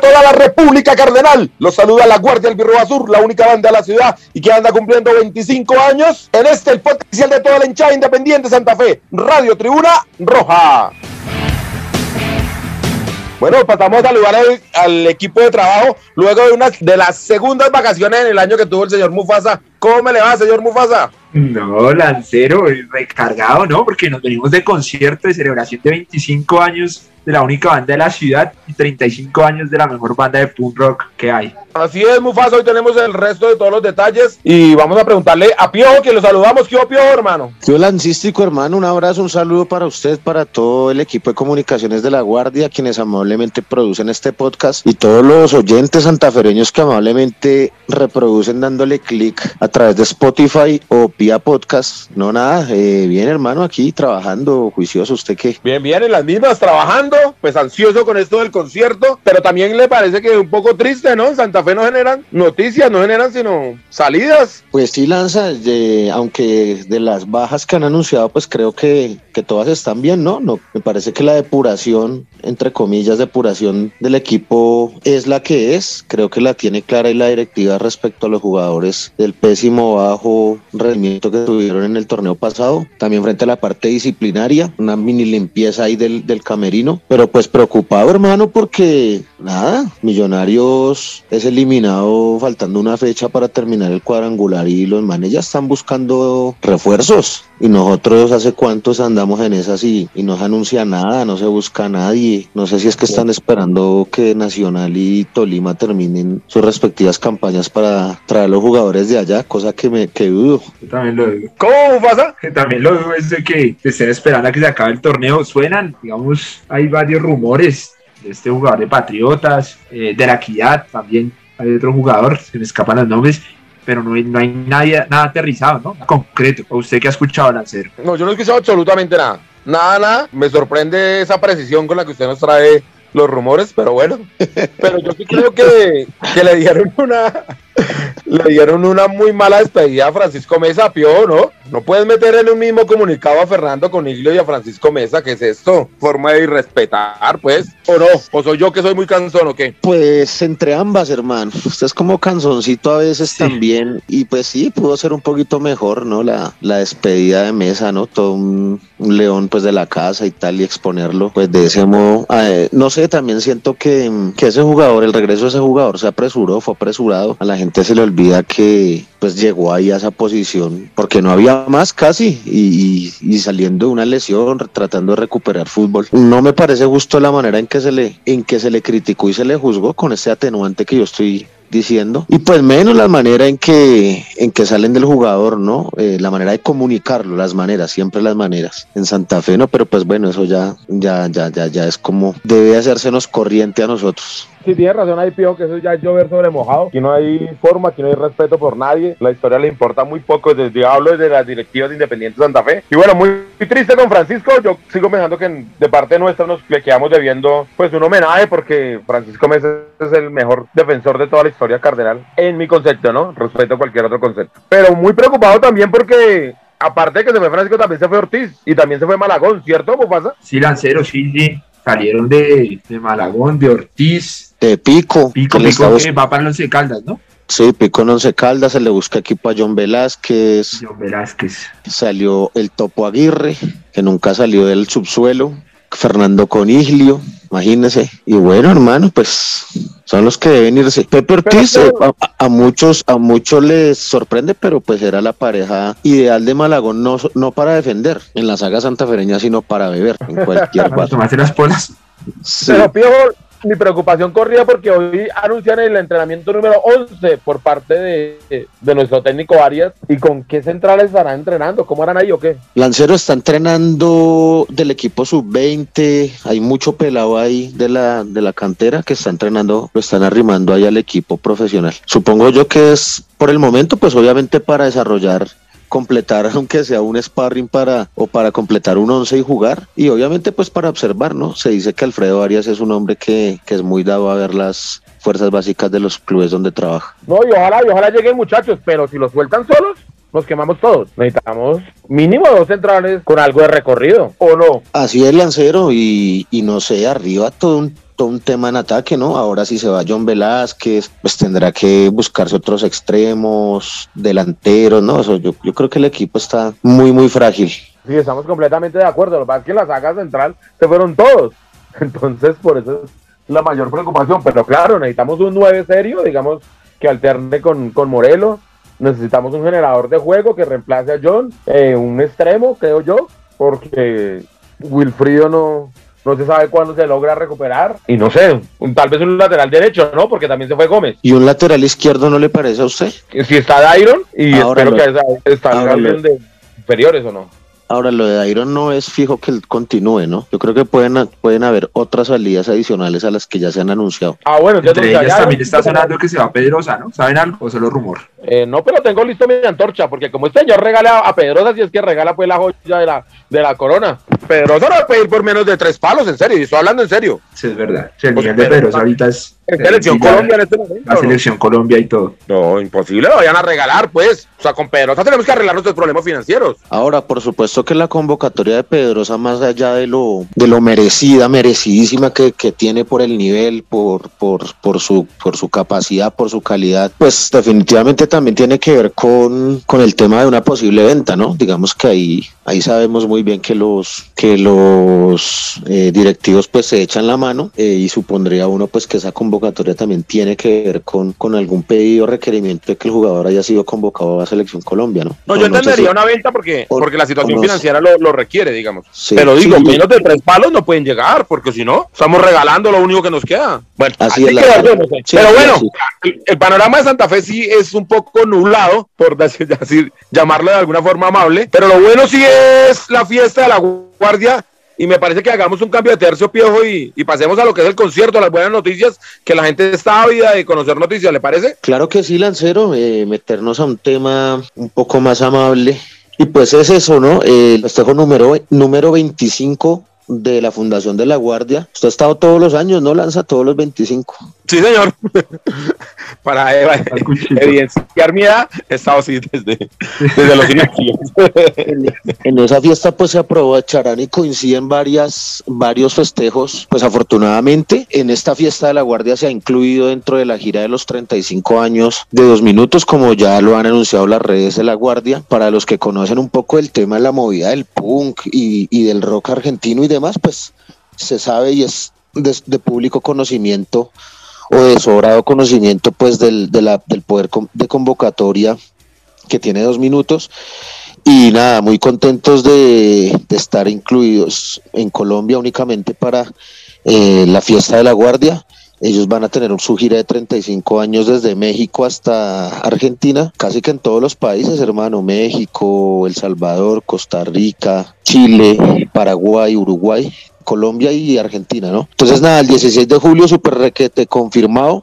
Toda la República Cardenal. Los saluda la Guardia Albirro Azul, la única banda de la ciudad y que anda cumpliendo 25 años. En este, el podcast oficial de toda la hinchada independiente Santa Fe, Radio Tribuna Roja. Bueno, pasamos a saludar al, al equipo de trabajo luego de una de las segundas vacaciones en el año que tuvo el señor Mufasa. ¿Cómo me le va, señor Mufasa? No, Lancero, recargado, ¿no? Porque nos venimos de concierto de celebración de 25 años de la única banda de la ciudad y 35 años de la mejor banda de punk rock que hay. Así es, Mufasa, hoy tenemos el resto de todos los detalles y vamos a preguntarle a Piojo, que lo saludamos. ¿Qué Piojo, hermano? Yo, Lancístico, hermano, un abrazo, un saludo para usted, para todo el equipo de comunicaciones de La Guardia, quienes amablemente producen este podcast y todos los oyentes santafereños que amablemente reproducen dándole clic a través de Spotify o vía podcast. No, nada, eh, bien, hermano, aquí trabajando, juicioso, ¿usted qué? Bien, bien, en las mismas, trabajando, pues ansioso con esto del concierto, pero también le parece que un poco triste, ¿no? Santa Fe no generan noticias, no generan sino salidas. Pues sí, Lanza, aunque de las bajas que han anunciado, pues creo que, que todas están bien, ¿no? no Me parece que la depuración, entre comillas, depuración del equipo es la que es. Creo que la tiene clara y la directiva respecto a los jugadores del pésimo bajo rendimiento que tuvieron en el torneo pasado. También frente a la parte disciplinaria, una mini limpieza ahí del, del camerino. Pero pues preocupado, hermano, porque nada, Millonarios es eliminado faltando una fecha para terminar el cuadrangular y los manes ya están buscando refuerzos. Y nosotros hace cuántos andamos en esas y, y no se anuncia nada, no se busca a nadie. No sé si es que están esperando que Nacional y Tolima terminen sus respectivas campañas para traer los jugadores de allá, cosa que me que dudo. Yo también lo digo. ¿Cómo, Mufasa? Que también lo digo es de que estén esperando a que se acabe el torneo. Suenan, digamos, hay varios rumores de este jugador de Patriotas, eh, de la Equidad también. Hay otro jugador, se me escapan los nombres, pero no hay, no hay nadie, nada aterrizado, ¿no? Concreto. ¿O usted que ha escuchado, Lancero? No, yo no he escuchado absolutamente nada. Nada, nada. Me sorprende esa precisión con la que usted nos trae los rumores, pero bueno. Pero yo sí creo que, que le dieron una le dieron una muy mala despedida a Francisco Mesa, Pio, ¿no? No puedes meter en un mismo comunicado a Fernando Coniglio y a Francisco Mesa, ¿qué es esto? Forma de irrespetar, pues. ¿O no? ¿O soy yo que soy muy cansón o qué? Pues entre ambas, hermano. Usted es como canzoncito a veces Sí. también. Y pues sí, pudo ser un poquito mejor, ¿no? La, la despedida de mesa, ¿no? Todo un, un león pues de la casa y tal y exponerlo pues de ese modo. Eh, no sé, también siento que, que ese jugador, el regreso de ese jugador se apresuró, fue apresurado. A la gente se le olvida que pues llegó ahí a esa posición porque no había más casi y, y- saliendo de una lesión, tratando de recuperar fútbol. No me parece justo la manera en que se le, en que se le criticó y se le juzgó con ese atenuante que yo estoy diciendo y pues menos la manera en que en que salen del jugador no Eh, la manera de comunicarlo las maneras siempre las maneras en Santa Fe no pero pues bueno eso ya ya ya ya ya es como debe hacérsenos corriente a nosotros Sí, tiene razón ahí, Pío, que eso ya es llover sobre mojado. Aquí no hay forma, aquí no hay respeto por nadie. La historia le importa muy poco. Desde hablo desde las directivas de Independiente Santa Fe. Y bueno, muy, muy triste con Francisco. Yo sigo pensando que de parte nuestra nos le quedamos debiendo pues un homenaje porque Francisco Mesa es el mejor defensor de toda la historia cardenal. En mi concepto, ¿no? Respeto a cualquier otro concepto. Pero muy preocupado también porque. Aparte de que se fue Francisco, también se fue Ortiz y también se fue Malagón, ¿cierto, Mufasa? Sí, Lancero, sí, sí. Salieron de, de Malagón, de Ortiz, de Pico Pico, que Pico, que va para los Caldas, ¿no? Sí, Pico en Once Caldas, se le busca equipo a John Velázquez, John Velázquez. salió el Topo Aguirre, que nunca salió del subsuelo, Fernando Coniglio, imagínese. Y bueno, hermano, pues son los que deben irse. Pepe Ortiz, eh, a, a muchos, a muchos les sorprende, pero pues era la pareja ideal de Malagón, no, no para defender en la saga santafereña, sino para beber en cualquier bar. tomarse las polas. Sí. Pero Piojo, mi preocupación corría porque hoy anuncian el entrenamiento número 11 por parte de, de nuestro técnico Arias. ¿Y con qué centrales estarán entrenando? ¿Cómo harán ahí o qué? Lancero está entrenando del equipo sub-20, hay mucho pelado ahí de la, de la cantera que está entrenando, lo están arrimando ahí al equipo profesional. Supongo yo que es por el momento, pues obviamente para desarrollar completar, aunque sea un sparring para o para completar un once y jugar. Y obviamente pues para observar, ¿no? Se dice que Alfredo Arias es un hombre que, que es muy dado a ver las fuerzas básicas de los clubes donde trabaja. No, y ojalá, y ojalá lleguen muchachos, pero si los sueltan solos, nos quemamos todos. Necesitamos mínimo dos centrales con algo de recorrido, ¿o no? Así es, Lancero, y, y no sé, arriba todo un, un tema en ataque, ¿no? Ahora si se va John Velázquez, pues tendrá que buscarse otros extremos, delanteros, ¿no? Yo, creo que el equipo está muy, muy frágil. Sí, estamos completamente de acuerdo. Lo que pasa es que en la saga central se fueron todos. Entonces, por eso es la mayor preocupación. Pero claro, necesitamos un 9 serio, digamos, que alterne con, con Morelos. Necesitamos un generador de juego que reemplace a John, eh, un extremo, creo yo, porque Wilfrido no, no se sabe cuándo se logra recuperar. Y no sé, un- tal vez un lateral derecho, ¿no? Porque también se fue Gómez. ¿Y un lateral izquierdo no le parece a usted? Si está Dairon, y Ahora espero lo- que esa- está ahora lo- de inferiores o no. Ahora, lo de Iron no es fijo que él continúe, ¿no? Yo creo que pueden, pueden haber otras salidas adicionales a las que ya se han anunciado. Ah, bueno, Entre ellas callaron. también está sonando que se va Pedrosa, ¿no? ¿Saben algo o solo rumor? Eh, no, pero tengo listo mi antorcha, porque como este señor regala a Pedrosa, si es que regala pues la joya de la, de la corona. Pedrosa no va a pedir por menos de tres palos, en serio, y estoy hablando en serio. Sí, es verdad. Sí, el Pues, nivel de Pedrosa ahorita es... Selección Colombia en este momento. La ¿no? selección Colombia y todo. No, imposible, lo vayan a regalar, pues. O sea, con Pedrosa tenemos que arreglar nuestros problemas financieros. Ahora, por supuesto que la convocatoria de Pedrosa, más allá de lo, de lo merecida, merecidísima que, que tiene por el nivel, por, por, por, su, por su capacidad, por su calidad, pues definitivamente también tiene que ver con, con el tema de una posible venta, ¿no? Digamos que ahí, ahí sabemos muy bien que los, que los eh, directivos pues se echan la mano eh, y supondría uno pues que esa convocatoria también tiene que ver con, con algún pedido o requerimiento de que el jugador haya sido convocado a Selección Colombia, ¿no? No, yo no entendería si- una venta porque, porque la situación no financiera lo, lo requiere, digamos. Sí, Pero digo, sí, menos de tres palos no pueden llegar, porque si no, estamos regalando lo único que nos queda. Bueno, Así así, es la queda, verdad. yo no sé. Sí, Pero bueno, el panorama de Santa Fe sí es un poco nublado, por decir, decir- llamarlo de alguna forma amable. Pero lo bueno sí es la fiesta de la guardia. Y me parece que hagamos un cambio de tercio, Piojo, y, pasemos a lo que es el concierto, las buenas noticias, que la gente está ávida de conocer noticias, ¿le parece? Claro que sí, Lancero, eh, meternos a un tema un poco más amable. Y pues es eso, ¿no? Eh, El festejo número, número 25 de la Fundación de la Guardia. Usted ha estado todos los años, ¿no? Lanza todos los 25. Sí, señor. Para eh, evidenciar mi edad, he estado así desde, desde los inicios. En esa fiesta pues se aprovecharán y coinciden varias, varios festejos. Pues afortunadamente en esta fiesta de la Guardia se ha incluido dentro de la gira de los 35 años de dos minutos, como ya lo han anunciado las redes de la Guardia. Para los que conocen un poco el tema de la movida del punk y, y del rock argentino y demás, pues se sabe y es de, de público conocimiento o de sobrado conocimiento pues del, de la- del poder de convocatoria que tiene dos minutos y nada, muy contentos de, de estar incluidos en Colombia únicamente para eh, la fiesta de la Guardia. Ellos van a tener su gira de 35 años desde México hasta Argentina, casi que en todos los países, hermano, México, El Salvador, Costa Rica, Chile, Paraguay, Uruguay, Colombia y Argentina, ¿no? Entonces nada, el 16 de julio, super requete confirmado.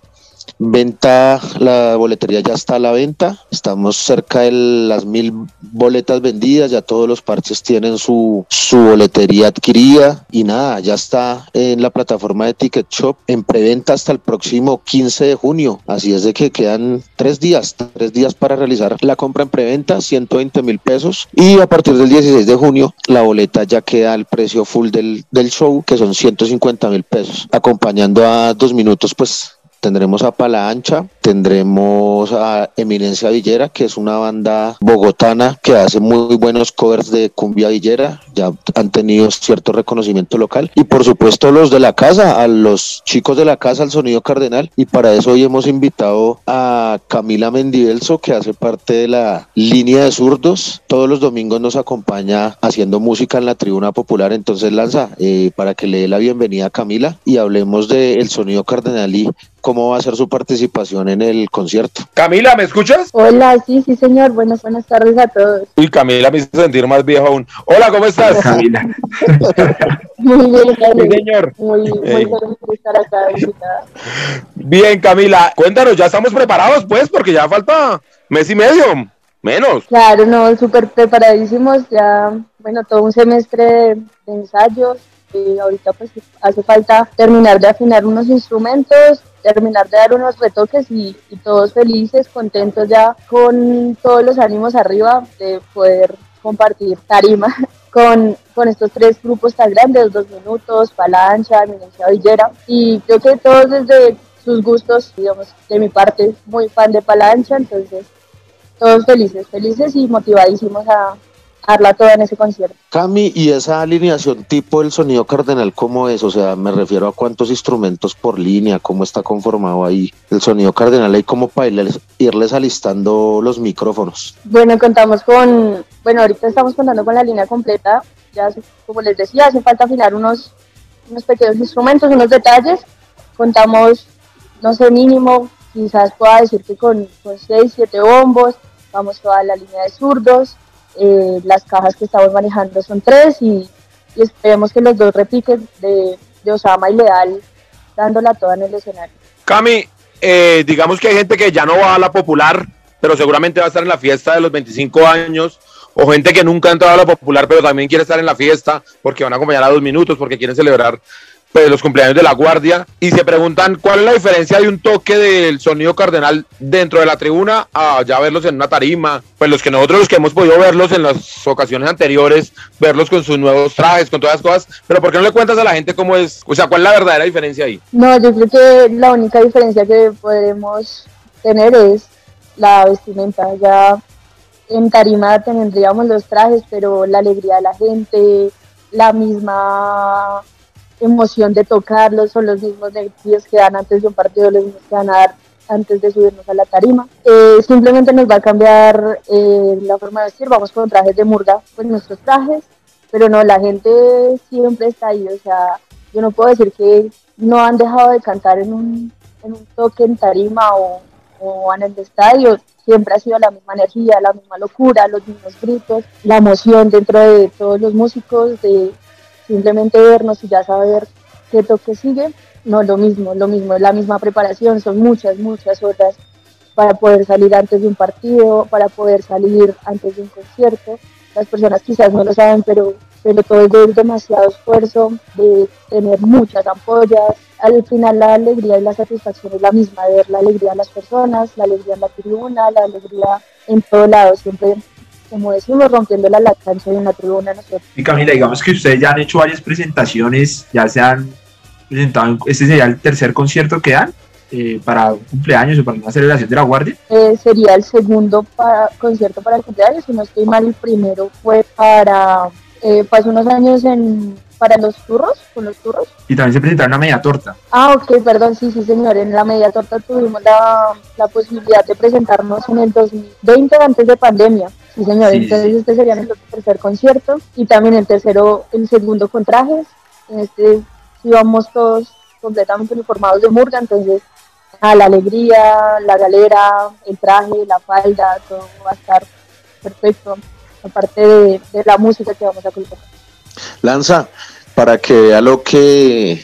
Venta, la boletería ya está a la venta. Estamos cerca de las mil boletas vendidas. Ya todos los parches tienen su, su boletería adquirida. Y nada, ya está en la plataforma de Ticket Shop en preventa hasta el próximo 15 de junio. Así es de que quedan tres días, tres días para realizar la compra en preventa, 120 mil pesos. Y a partir del 16 de junio, la boleta ya queda al precio full del, del show, que son 150 mil pesos. Acompañando a dos minutos, pues Tendremos a Pala Ancha, tendremos a Eminencia Villera, que es una banda bogotana que hace muy buenos covers de cumbia villera, ya han tenido cierto reconocimiento local. Y por supuesto los de la casa, a los chicos de la casa, al Sonido Cardenal. Y para eso hoy hemos invitado a Camila Mendivelso, que hace parte de la línea de zurdos. Todos los domingos nos acompaña haciendo música en la tribuna popular. Entonces lanza eh, para que le dé la bienvenida a Camila y hablemos del Sonido Cardenal y cómo va a ser su participación en el concierto. Camila, ¿me escuchas? Hola, sí, sí, señor. Buenas, buenas tardes a todos. Uy, Camila me hizo sentir más viejo aún. Hola, ¿cómo estás? Camila. Muy bien, Sí, Carlos. señor. Muy, muy Ey. feliz de estar acá invitada. Bien, Camila. Cuéntanos, ya estamos preparados, pues, porque ya falta mes y medio. Menos. Claro, no, súper preparadísimos, ya, bueno, todo un semestre de, de ensayos, y ahorita pues hace falta terminar de afinar unos instrumentos, terminar de dar unos retoques y, todos felices, contentos ya con todos los ánimos arriba de poder compartir tarima con, con estos tres grupos tan grandes, Dos Minutos, Palancha, Eminencia Villera, y creo que todos desde sus gustos, digamos, de mi parte, muy fan de Palancha, entonces todos felices, felices y motivadísimos a darla toda en ese concierto. Cami, ¿y esa alineación tipo el sonido cardenal cómo es? O sea, me refiero a cuántos instrumentos por línea, cómo está conformado ahí el sonido cardenal, ahí como para irles, irles alistando los micrófonos. Bueno, contamos con, bueno, ahorita estamos contando con la línea completa, ya como les decía, hace falta afinar unos, unos pequeños instrumentos, unos detalles, contamos, no sé, mínimo, quizás pueda decir que con, con 6, 7 bombos, vamos toda la línea de zurdos, eh, las cajas que estamos manejando son tres y, esperemos que los dos repiquen de, de, Osama y Leal dándola toda en el escenario. Cami, eh, digamos que hay gente que ya no va a la popular, pero seguramente va a estar en la fiesta de los 25 años, o gente que nunca ha entrado a la popular, pero también quiere estar en la fiesta porque van a acompañar a dos minutos, porque quieren celebrar pues, los cumpleaños de la guardia y se preguntan cuál es la diferencia de un toque del sonido cardenal dentro de la tribuna a ya verlos en una tarima, pues los que nosotros los que hemos podido verlos en las ocasiones anteriores, verlos con sus nuevos trajes, con todas las cosas, pero ¿por qué no le cuentas a la gente cómo es, o sea, cuál es la verdadera diferencia ahí? No, yo creo que la única diferencia que podemos tener es la vestimenta, ya en tarima tendríamos los trajes, pero la alegría de la gente, la misma emoción de tocarlos, son los mismos nervios que dan antes de un partido, los mismos que van a dar antes de subirnos a la tarima. Eh, simplemente nos va a cambiar eh, la forma de vestir, vamos con trajes de murga, con nuestros trajes, pero no, la gente siempre está ahí, o sea, yo no puedo decir que no han dejado de cantar en un, en un toque en tarima o, o en el estadio, siempre ha sido la misma energía, la misma locura, los mismos gritos, la emoción dentro de todos los músicos, de simplemente vernos y ya saber qué toque sigue, no lo mismo, lo mismo, es la misma preparación, son muchas, muchas horas para poder salir antes de un partido, para poder salir antes de un concierto. Las personas quizás no lo saben, pero, pero todo es de demasiado esfuerzo, de tener muchas ampollas. Al final la alegría y la satisfacción es la misma, de ver la alegría de las personas, la alegría en la tribuna, la alegría en todo lado, siempre como decimos, rompiendo la lactancia de una tribuna nosotros. Y Camila, digamos que ustedes ya han hecho varias presentaciones, ya se han presentado, este sería el tercer concierto que dan eh, para un cumpleaños o para una celebración de la Guardia. Eh, sería el segundo para, concierto para el cumpleaños, si no estoy mal, el primero fue para, eh, pasó unos años en para los turros, con los turros. Y también se presentaron una media torta. Ah, ok, perdón, sí, sí, señor. En la media torta tuvimos la, la posibilidad de presentarnos en el 2020, antes de pandemia. Sí, señor. Sí, Entonces, este sería nuestro tercer concierto. Y también el tercero, el segundo con trajes. En este íbamos todos completamente uniformados de murga, entonces a la alegría, la galera, el traje, la falda, todo va a estar perfecto. Aparte de, de la música que vamos a colocar. Lanza, para que vea lo que,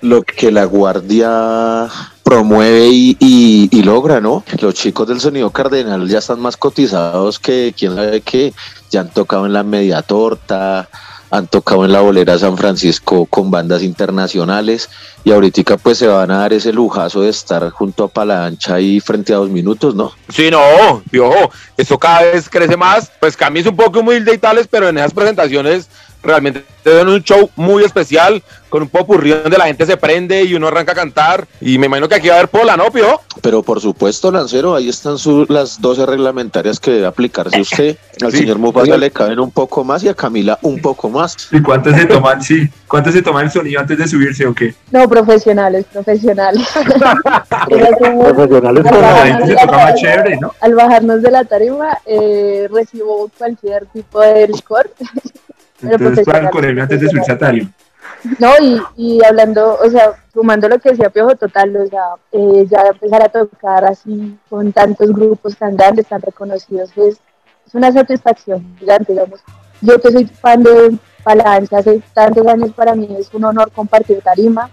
lo que la guardia promueve y, y- y logra, ¿no? Los chicos del sonido cardenal ya están más cotizados que quién sabe qué, ya han tocado en la media torta, han tocado en la bolera San Francisco con bandas internacionales y ahorita pues se van a dar ese lujazo de estar junto a Palancha y frente a dos minutos, ¿no? Sí, no, piojo, esto cada vez crece más. Pues Cami un poco humilde y tales, pero en esas presentaciones realmente te dan un show muy especial, con un popurrí donde la gente se prende y uno arranca a cantar. Y me imagino que aquí va a haber pola, ¿no, piojo? Pero por supuesto, Lancero, ahí están su- las 12 reglamentarias que debe aplicarse usted. Al Sí, señor Mufasa le caben un poco más y a Camila un poco más. ¿Y cuánto se toman, sí? ¿Cuánto se toma el sonido antes de subirse o qué? No, profesionales, profesionales. Al Profesionales La bajarnos se la toca más chévere, ¿no? Al bajarnos de la tarima, eh, recibo cualquier tipo de licor. Entonces el antes de subirse a tarima. No, y, y hablando, o sea, sumando lo que decía Piojo Total, o sea, eh, ya empezar a tocar así con tantos grupos tan grandes, tan reconocidos, es, es una satisfacción gigante, digamos. Yo que soy fan de Palanca hace tantos años, para mí es un honor compartir tarima,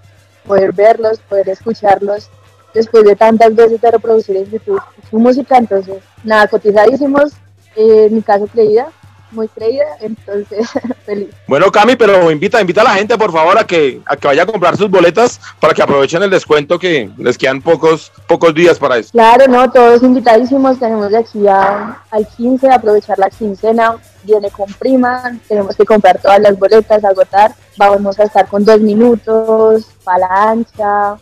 poder verlos, poder escucharlos, después de tantas veces de reproducir en YouTube su música, entonces, nada, cotizadísimos, Eh, en mi caso creída, muy creída, entonces feliz. Bueno, Cami, pero invita, invita a la gente, por favor, a que, a que vaya a comprar sus boletas para que aprovechen el descuento que les quedan pocos, pocos días para eso. Claro, no, todos invitadísimos, tenemos de aquí a, al 15, aprovechar la quincena, viene con prima, tenemos que comprar todas las boletas, agotar, vamos a estar con dos minutos, ancha,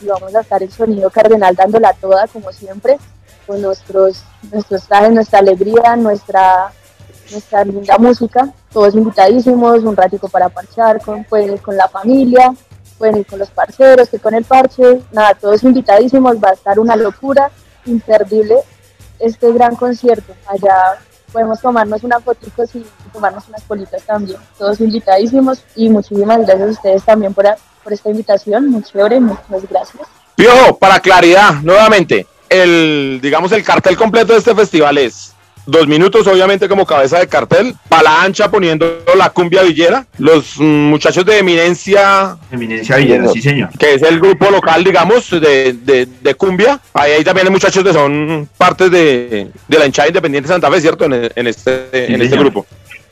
y vamos a estar el sonido cardenal dándola toda, como siempre, con nuestros, nuestros trajes, nuestra alegría, nuestra nuestra linda música, todos invitadísimos, un ratico para parchar, con, pueden ir con la familia, pueden ir con los parceros, que con el parche, nada, todos invitadísimos, va a estar una locura, imperdible este gran concierto, allá podemos tomarnos una fotito y tomarnos unas politas también, todos invitadísimos y muchísimas gracias a ustedes también por, por esta invitación, muy chévere, muchas gracias. Piojo, para claridad, nuevamente, el, digamos, el cartel completo de este festival es dos minutos obviamente como cabeza de cartel, la Ancha poniendo la cumbia villera, los mm, muchachos de Eminencia. Eminencia Villera, sí señor. Que es el grupo local, digamos, de, de, cumbia. Ahí, hay también hay muchachos que son partes de, de la hinchada independiente de Santa Fe, ¿cierto? En, en este, en este grupo.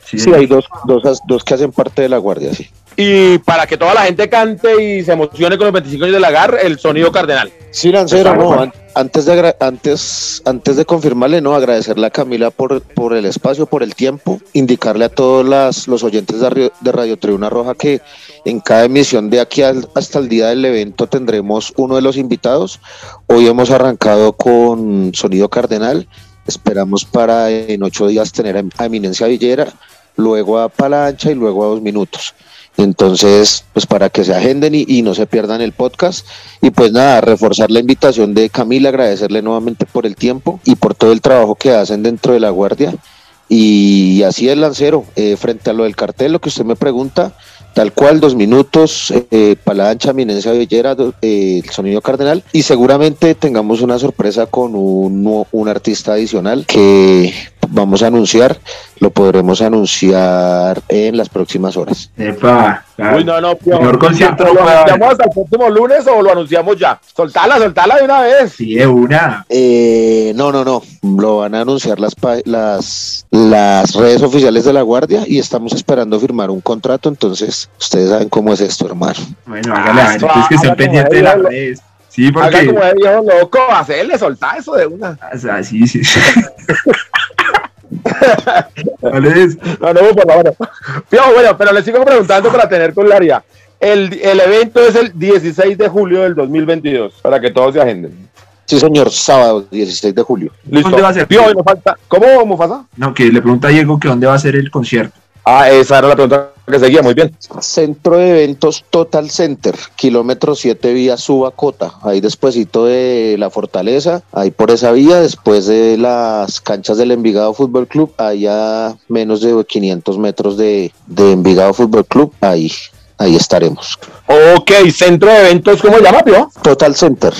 Sí, sí hay dos, dos, dos que hacen parte de la guardia, sí. Y para que toda la gente cante y se emocione con los 25 años de Lagar, el sonido cardenal. Sí, Lancero, no, antes de, antes, antes de confirmarle, no, agradecerle a Camila por, por el espacio, por el tiempo, indicarle a todos las, los oyentes de Radio, de Radio Tribuna Roja que en cada emisión de aquí hasta el día del evento tendremos uno de los invitados. Hoy hemos arrancado con Sonido Cardenal, esperamos para en ocho días tener a Eminencia Villera, luego a Palancha y luego a dos minutos. Entonces, pues para que se agenden y, no se pierdan el podcast. Y pues nada, reforzar la invitación de Camila, agradecerle nuevamente por el tiempo y por todo el trabajo que hacen dentro de la guardia. Y así es, Lancero, eh, frente a lo del cartel, lo que usted me pregunta, tal cual, dos minutos, eh, Palancha, Minencia Villera, eh, el sonido cardenal, y seguramente tengamos una sorpresa con un, un artista adicional que vamos a anunciar, lo podremos anunciar en las próximas horas. Epa, Uy, no, no, Mejor concierto. ¿Lo anunciamos hasta el próximo lunes o lo anunciamos ya? Soltala, soltala de una vez. Sí, de una. Eh, no, no, no. Lo van a anunciar las, las, las redes oficiales de la Guardia y estamos esperando firmar un contrato. Entonces, ustedes saben cómo es esto, hermano. Bueno, hágale, ah, entonces que estén pendientes de las redes. Sí, porque. Haga como de viejo loco, hacerle, soltar eso de una. O sea, sí, sí. no, no, por favor. Bueno, pero le sigo preguntando para tener claridad. El, el evento es el 16 de julio del 2022, para que todos se agenden. Sí, señor, sábado 16 de julio. ¿Dónde va a ser? falta. ¿Cómo, Mufasa? No, que le pregunta a Diego que dónde va a ser el concierto. Ah, esa era la pregunta que seguía, muy bien. Centro de eventos Total Center, kilómetro 7 vía Subacota, ahí despuesito de la Fortaleza, ahí por esa vía, después de las canchas del Envigado Fútbol Club, allá menos de 500 metros de, Envigado Fútbol Club, ahí, ahí estaremos. Ok, centro de eventos, ¿cómo se llama, Pio? Total Center.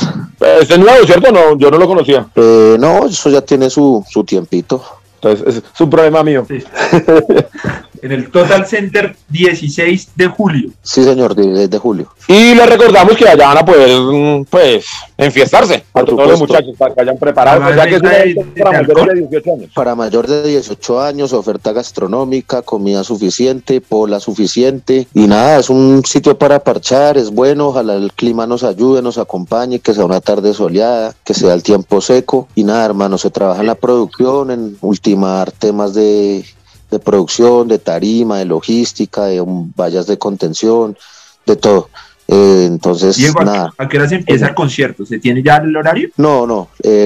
es nuevo, ¿cierto? No, yo no lo conocía. Eh, no, eso ya tiene su, su tiempito. Entonces, es un problema mío. Sí. en el Total Center 16 de julio. Sí, señor, 16 de julio. Y les recordamos que allá van a poder, mm, pues, enfiestarse a todos los muchachos para que hayan preparado, para, que es para mayores de 18 años. Para mayor de 18 años, oferta gastronómica, comida suficiente, pola suficiente y nada, es un sitio para parchar, es bueno, ojalá el clima nos ayude, nos acompañe, que sea una tarde soleada, que sea el tiempo seco y nada, hermano, se trabaja en la producción, en ultimar temas de de producción, de tarima, de logística, de vallas de contención, de todo. Eh, entonces, nada. ¿a qué hora se empieza el concierto? ¿Se tiene ya el horario? No, no. Eh,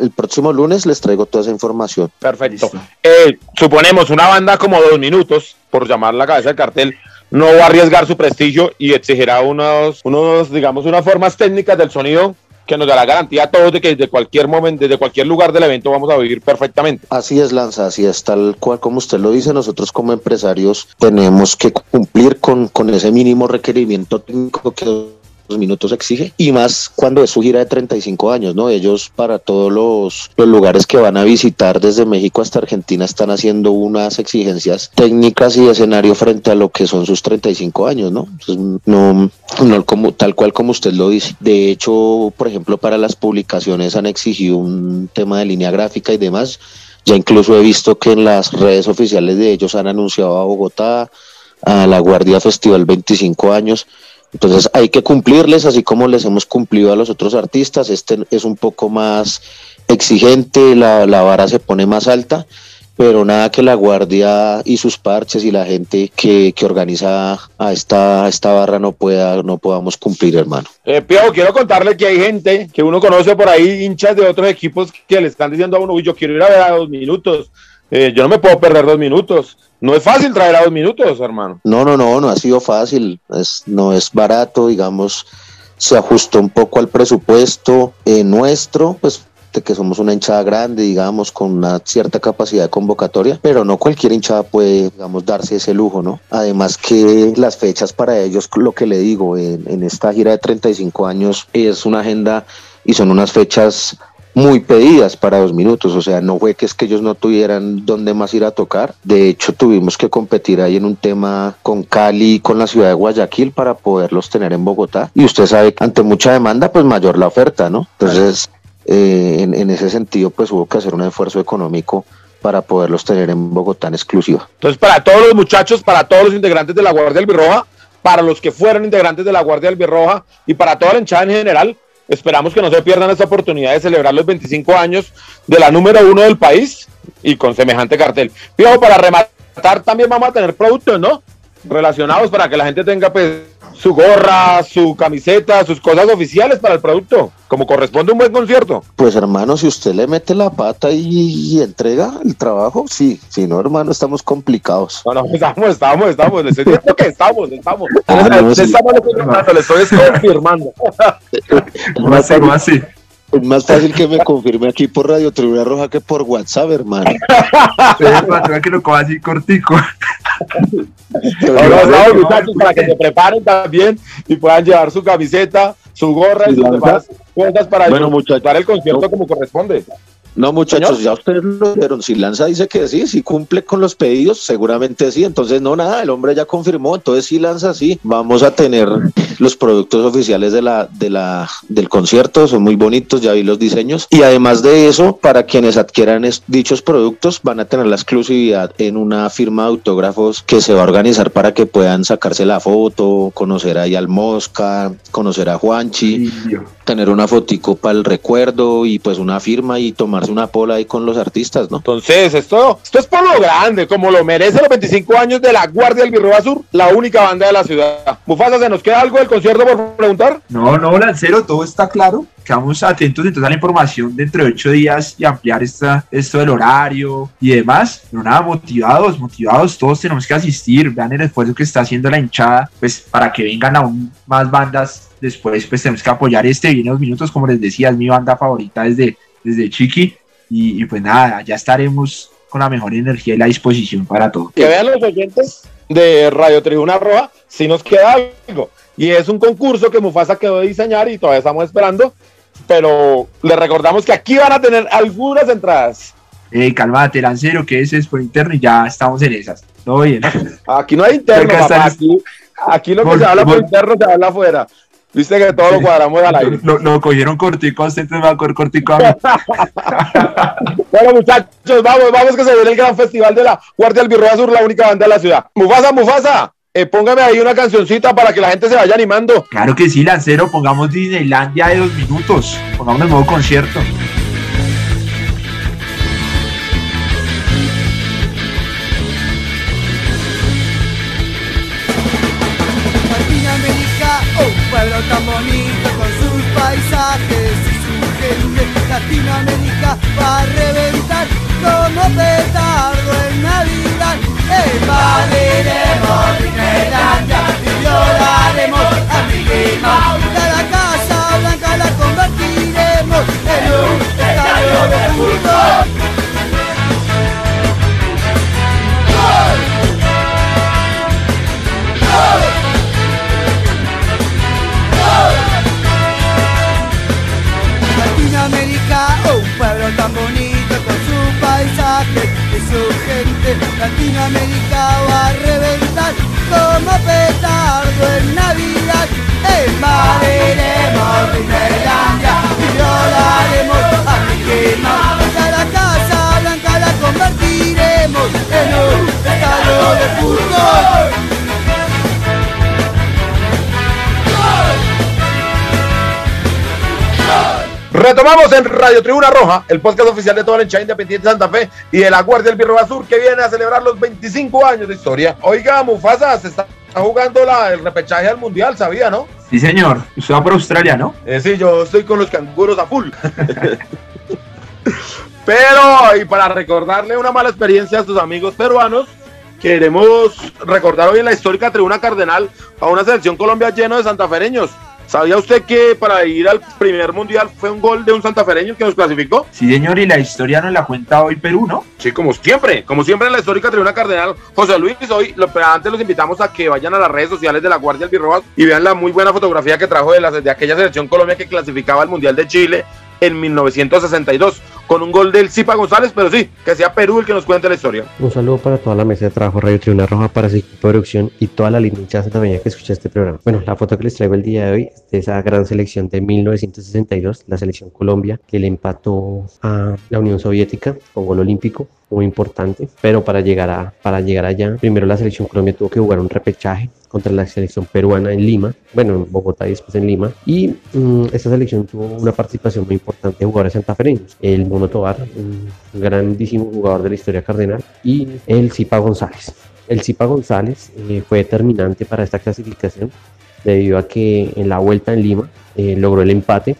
el próximo lunes les traigo toda esa información. Perfecto. Eh, suponemos una banda como dos minutos, por llamar la cabeza del cartel, no va a arriesgar su prestigio y exigirá unos, unos, digamos, unas formas técnicas del sonido que nos da la garantía a todos de que desde cualquier momento, desde cualquier lugar del evento vamos a vivir perfectamente. Así es, Lanza, así es, tal cual como usted lo dice, nosotros como empresarios tenemos que cumplir con, con ese mínimo requerimiento técnico que minutos exige y más cuando es su gira de 35 años, ¿no? Ellos para todos los, los, lugares que van a visitar desde México hasta Argentina están haciendo unas exigencias técnicas y de escenario frente a lo que son sus 35 años, ¿no? No, no como, tal cual como usted lo dice. De hecho, por ejemplo, para las publicaciones han exigido un tema de línea gráfica y demás Ya incluso he visto que en las redes oficiales de ellos han anunciado a Bogotá, a la Guardia Festival 25 años. Entonces hay que cumplirles, así como les hemos cumplido a los otros artistas. Este es un poco más exigente, la, la vara se pone más alta pero nada que la guardia y sus parches y la gente que, que organiza a esta, esta barra no pueda no podamos cumplir, hermano. Eh, quiero contarle que hay gente que uno conoce por ahí, hinchas de otros equipos, que le están diciendo a uno, uy, yo quiero ir a ver a dos minutos. Eh, yo no me puedo perder dos minutos. No es fácil traer a dos minutos, hermano. No, no, no, no ha sido fácil. Es, no es barato, digamos. Se ajustó un poco al presupuesto eh, nuestro, pues que somos una hinchada grande, digamos, con una cierta capacidad de convocatoria, pero no cualquier hinchada puede, digamos, darse ese lujo, ¿no? Además que las fechas para ellos, lo que le digo, en, en esta gira de 35 años es una agenda y son unas fechas muy pedidas para dos minutos, o sea, no fue que es que ellos no tuvieran dónde más ir a tocar, de hecho tuvimos que competir ahí en un tema con Cali con la ciudad de Guayaquil para poderlos tener en Bogotá, y usted sabe que ante mucha demanda, pues mayor la oferta, ¿no? Entonces, eh, en, ese sentido, pues hubo que hacer un esfuerzo económico para poderlos tener en Bogotá en exclusiva. Entonces, para todos los muchachos, para todos los integrantes de la Guardia Albirroja, para los que fueron integrantes de la Guardia Albirroja y para toda la hinchada en general, esperamos que no se pierdan esta oportunidad de celebrar los 25 años de la número uno del país y con semejante cartel. Fijo, para rematar también vamos a tener productos, ¿no? Relacionados para que la gente tenga pues su gorra, su camiseta, sus cosas oficiales para el producto, como corresponde un buen concierto. Pues hermano, si usted le mete la pata y, entrega el trabajo, sí, si no hermano, estamos complicados. No, no, estamos, estamos, estamos, le estoy diciendo que estamos, estamos. Ah, no, le, sí. estamos le estoy confirmando. ¿Cómo así, cómo así? Es más fácil que me confirme aquí por Radio Tribuna Roja que por WhatsApp, hermano. Sí, que lo coja así cortico. Ahora, no, muchachos, para que se preparen también y puedan llevar su camiseta, su gorra y sus demás cosas para bueno, disfrutar el concierto como corresponde. No, muchachos, ya ustedes lo vieron. Si Lanza dice que sí, si cumple con los pedidos, seguramente sí. Entonces, no, nada, el hombre ya confirmó. Entonces, si Lanza sí, vamos a tener los productos oficiales de la, de la, del concierto. Son muy bonitos, ya vi los diseños. Y además de eso, para quienes adquieran dichos productos, van a tener la exclusividad en una firma de autógrafos que se va a organizar para que puedan sacarse la foto, conocer ahí al Mosca, conocer a Juanchi, tener una fotico para el recuerdo y pues una firma y tomar una pola ahí con los artistas, ¿no? Entonces, esto, esto es por lo grande, como lo merece los 25 años de la Guardia del Birroba Sur, la única banda de la ciudad. Mufasa, ¿se nos queda algo del concierto por preguntar? No, no, Lancero, todo está claro. Quedamos atentos entonces a la información dentro de ocho días y ampliar esta, esto del horario y demás. Pero nada, motivados, motivados, todos tenemos que asistir. Vean el esfuerzo que está haciendo la hinchada, pues para que vengan aún más bandas después pues tenemos que apoyar este Viene dos minutos como les decía es mi banda favorita desde desde Chiqui. Y, pues nada, ya estaremos con la mejor energía y la disposición para todo. Que vean los oyentes de Radio Tribuna Roja, si nos queda algo. Y es un concurso que Mufasa quedó de diseñar y todavía estamos esperando. Pero les recordamos que aquí van a tener algunas entradas. Eh, calmate, lancero, que ese es por interno y ya estamos en esas. Todo bien. Aquí no hay interno, Aquí, aquí, lo que se habla por interno se habla afuera. Viste que todo lo cuadramos al aire. Lo, cogieron cortico, usted me va a coger cortico a mí. bueno, muchachos, vamos, vamos que se viene el gran festival de la Guardia Albirroja Sur, la única banda de la ciudad. Mufasa, Mufasa, eh, póngame ahí una cancioncita para que la gente se vaya animando. Claro que sí, Lancero, pongamos Disneylandia de dos minutos. Pongamos el modo concierto. Tan bonito con sus paisajes y su gente. Latinoamérica va a reventar como petardo en Navidad. Invadiremos Disneylandia y violaremos a Mickey Mouse. Cada casa blanca la convertiremos en un estadio de fútbol. Retomamos en Radio Tribuna Roja, el podcast oficial de toda la hinchada independiente de Santa Fe y de la Guardia del Birro Azul que viene a celebrar los 25 años de historia. Oiga, Mufasa, se está jugando la, el repechaje al Mundial, ¿sabía, no? Sí, señor. Usted va por Australia, ¿no? Eh, sí, yo estoy con los canguros a full. Pero, y para recordarle una mala experiencia a sus amigos peruanos, queremos recordar hoy en la histórica Tribuna Cardenal a una selección Colombia lleno de santafereños. ¿Sabía usted que para ir al primer mundial fue un gol de un santafereño que nos clasificó? Sí, señor, y la historia nos la cuenta hoy Perú, ¿no? Sí, como siempre, como siempre en la histórica tribuna cardenal, José Luis, hoy lo, pero antes los invitamos a que vayan a las redes sociales de la Guardia Albirroja y vean la muy buena fotografía que trajo de, la, de aquella selección Colombia que clasificaba al Mundial de Chile en 1962 con un gol del Zipa González, pero sí, que sea Perú el que nos cuente la historia. Un saludo para toda la mesa de trabajo Radio Tribuna Roja, para su equipo de producción y toda la linda hinchada también que escucha este programa. Bueno, la foto que les traigo el día de hoy es de esa gran selección de 1962, la selección Colombia, que le empató a la Unión Soviética con gol olímpico muy importante, pero para llegar, a, para llegar allá, primero la selección Colombia tuvo que jugar un repechaje contra la selección peruana en Lima, bueno, en Bogotá y después en Lima, y um, esta selección tuvo una participación muy importante de jugadores santafereños, el Mono Tobar, un grandísimo jugador de la historia cardenal, y el Zipa González. El Zipa González eh, fue determinante para esta clasificación debido a que en la vuelta en Lima eh, logró el empate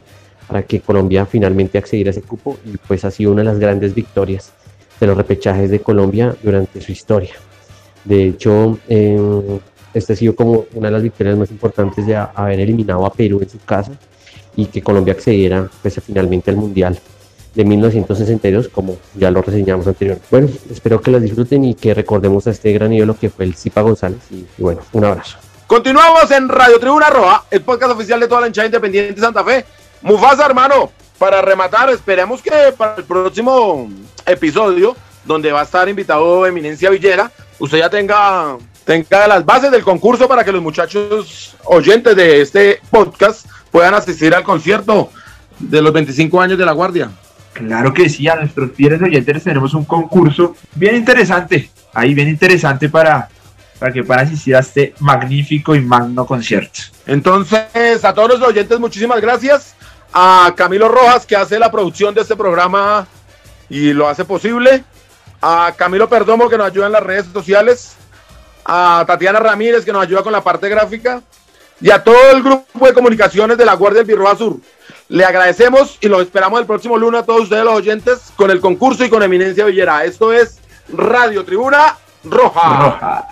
para que Colombia finalmente accediera a ese cupo y pues ha sido una de las grandes victorias de los repechajes de Colombia durante su historia. De hecho, eh, este ha sido como una de las victorias más importantes de haber eliminado a Perú en su casa y que Colombia accediera pues, finalmente al Mundial de 1962, como ya lo reseñamos anteriormente. Bueno, espero que las disfruten y que recordemos a este gran ídolo que fue el Zipa González. Y, y bueno, un abrazo. Continuamos en Radio Tribuna Roja, el podcast oficial de toda la hinchada independiente de Santa Fe. Mufasa, hermano, para rematar, esperemos que para el próximo episodio, donde va a estar invitado Eminencia Villera, usted ya tenga, tenga las bases del concurso para que los muchachos oyentes de este podcast puedan asistir al concierto de los 25 años de la Guardia. Claro que sí, a nuestros fieles oyentes tenemos un concurso bien interesante, ahí bien interesante para, para que puedan asistir a este magnífico y magno concierto. Entonces, a todos los oyentes, muchísimas gracias. A Camilo Rojas, que hace la producción de este programa y lo hace posible. A Camilo Perdomo, que nos ayuda en las redes sociales. A Tatiana Ramírez, que nos ayuda con la parte gráfica. Y a todo el grupo de comunicaciones de la Guardia del Birroa Sur. Le agradecemos y los esperamos el próximo lunes a todos ustedes, los oyentes, con el concurso y con Eminencia Villera. Esto es Radio Tribuna Roja. Roja.